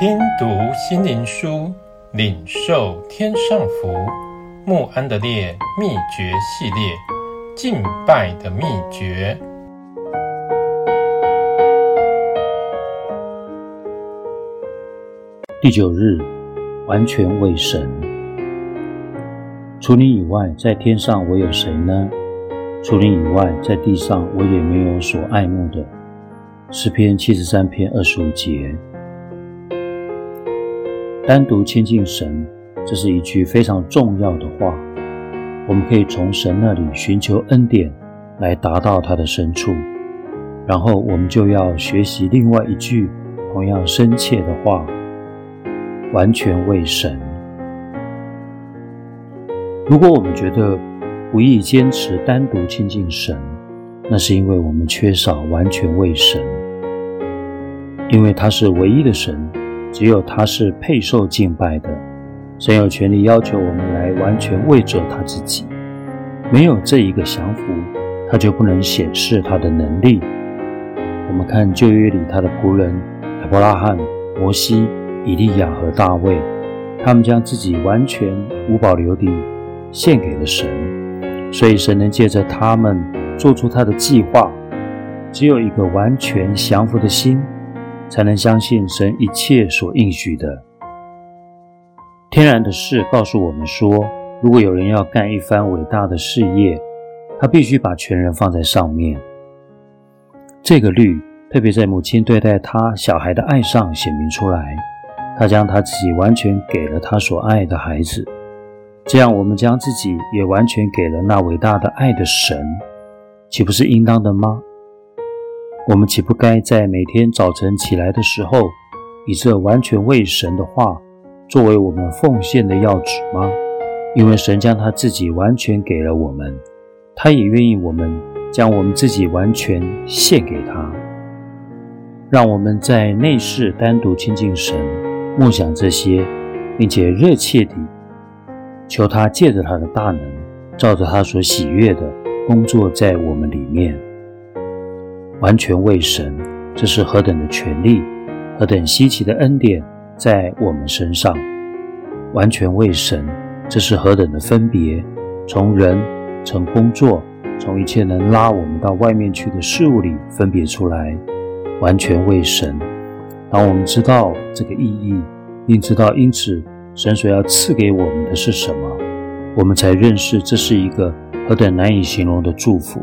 听读心灵书，领受天上福。穆安德烈秘诀系列，敬拜的秘诀。第九日，完全为神。除你以外，在天上我有谁呢？除你以外，在地上我也没有所爱慕的。诗篇七十三篇二十五节。单独亲近神，这是一句非常重要的话。我们可以从神那里寻求恩典，来达到他的深处。然后我们就要学习另外一句同样深切的话：完全为神。如果我们觉得不易坚持单独亲近神，那是因为我们缺少完全为神。因为他是唯一的神，只有他是配受敬拜的。神有权利要求我们来完全为着他自己。没有这一个降服，他就不能显示他的能力。我们看旧约里他的仆人亚伯拉罕、摩西、以利亚和大卫，他们将自己完全无保留地献给了神，所以神能借着他们做出他的计划。只有一个完全降服的心。才能相信神一切所应许的。天然的事告诉我们说，如果有人要干一番伟大的事业，他必须把全人放在上面。这个律特别在母亲对待她小孩的爱上显明出来。她将她自己完全给了她所爱的孩子，这样我们将自己也完全给了那伟大的爱的神，岂不是应当的吗？我们岂不该在每天早晨起来的时候，以这完全为神的话作为我们奉献的要旨吗？因为神将他自己完全给了我们，他也愿意我们将我们自己完全献给他。让我们在内室单独亲近神，默想这些，并且热切地求他借着他的大能，照着他所喜悦的工作在我们里面。完全为神，这是何等的权利，何等稀奇的恩典在我们身上。完全为神，这是何等的分别，从人、从工作、从一切能拉我们到外面去的事物里分别出来。完全为神。当我们知道这个意义，并知道因此神所要赐给我们的是什么，我们才认识这是一个何等难以形容的祝福。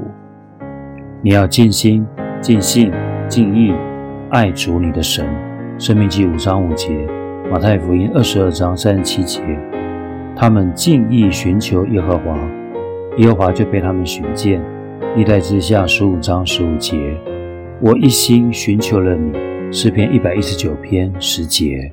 你要尽心。尽信、尽意爱主你的神，《生命记》五章五节，《马太福音》二十二章三十七节。他们尽意寻求耶和华，耶和华就被他们寻见。历代之下十五章十五节，我一心寻求了你，诗篇一百一十九篇十节。